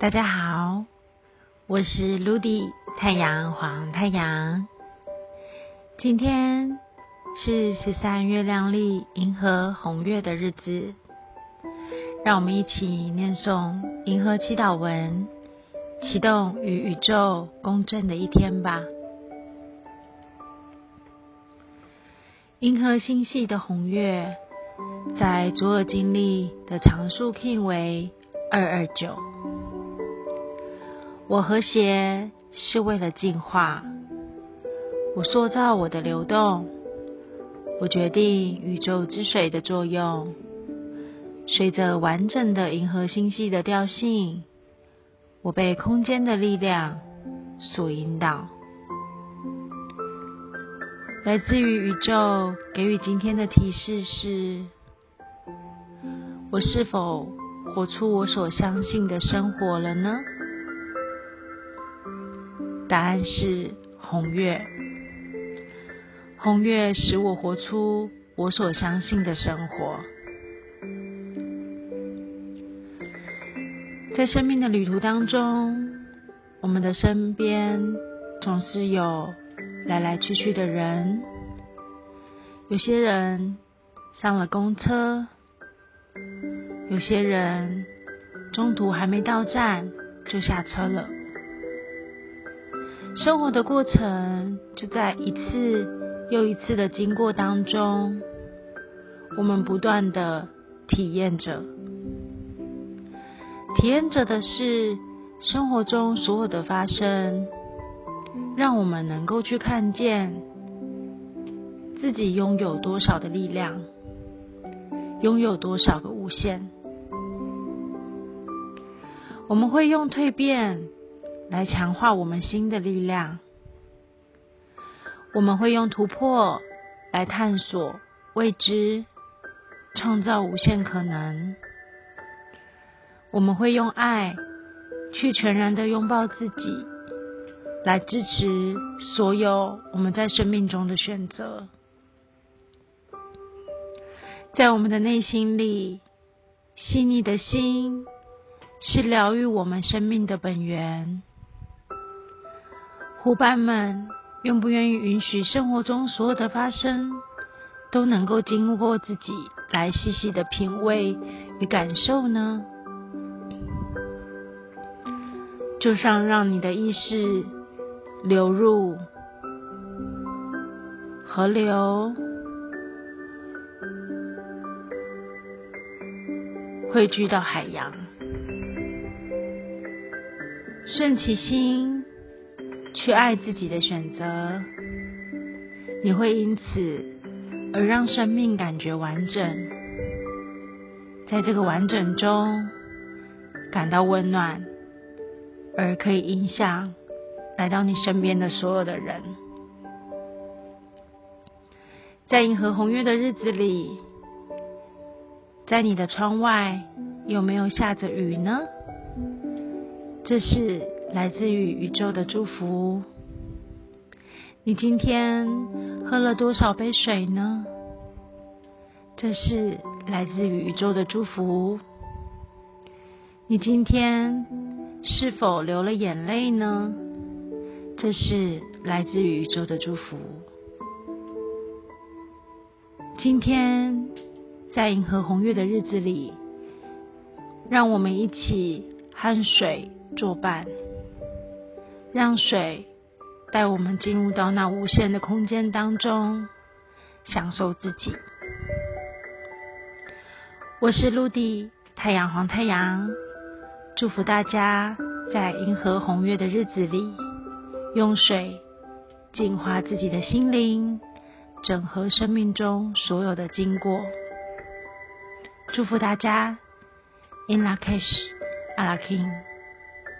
大家好，我是 Ludy 太阳黄太阳。今天是十三月亮丽银河红月的日子，让我们一起念诵银河祈祷文，启动与宇宙共振的一天吧。银河星系的红月，在左耳经历的常数 King 为二二九。我和谐是为了进化，我塑造我的流动，我决定宇宙之水的作用，随着完整的银河星系的调性，我被空间的力量所引导。来自于宇宙给予今天的提示是：我是否活出我所相信的生活了呢？答案是红月。红月使我活出我所相信的生活。在生命的旅途当中，我们的身边总是有来来去去的人。有些人上了公车，有些人中途还没到站就下车了。生活的过程就在一次又一次的经过当中，我们不断的体验着，体验着的是生活中所有的发生，让我们能够去看见自己拥有多少的力量，拥有多少个无限。我们会用蜕变。来强化我们心的力量，我们会用突破来探索未知，创造无限可能。我们会用爱去全然的拥抱自己，来支持所有我们在生命中的选择。在我们的内心里，细腻的心是疗愈我们生命的本源。伙伴们，愿不愿意允许生活中所有的发生都能够经过自己来细细的品味与感受呢？就像让你的意识流入河流，汇聚到海洋，顺其心。去爱自己的选择，你会因此而让生命感觉完整，在这个完整中感到温暖，而可以影响来到你身边的所有的人。在银河红月的日子里，在你的窗外有没有下着雨呢？这是。来自于宇宙的祝福。你今天喝了多少杯水呢？这是来自于宇宙的祝福。你今天是否流了眼泪呢？这是来自于宇宙的祝福。今天在银河红月的日子里，让我们一起和水作伴。让水带我们进入到那无限的空间当中，享受自己。我是陆地太阳黄太阳，祝福大家在银河红月的日子里，用水净化自己的心灵，整合生命中所有的经过。祝福大家，In La Cash，阿拉 King。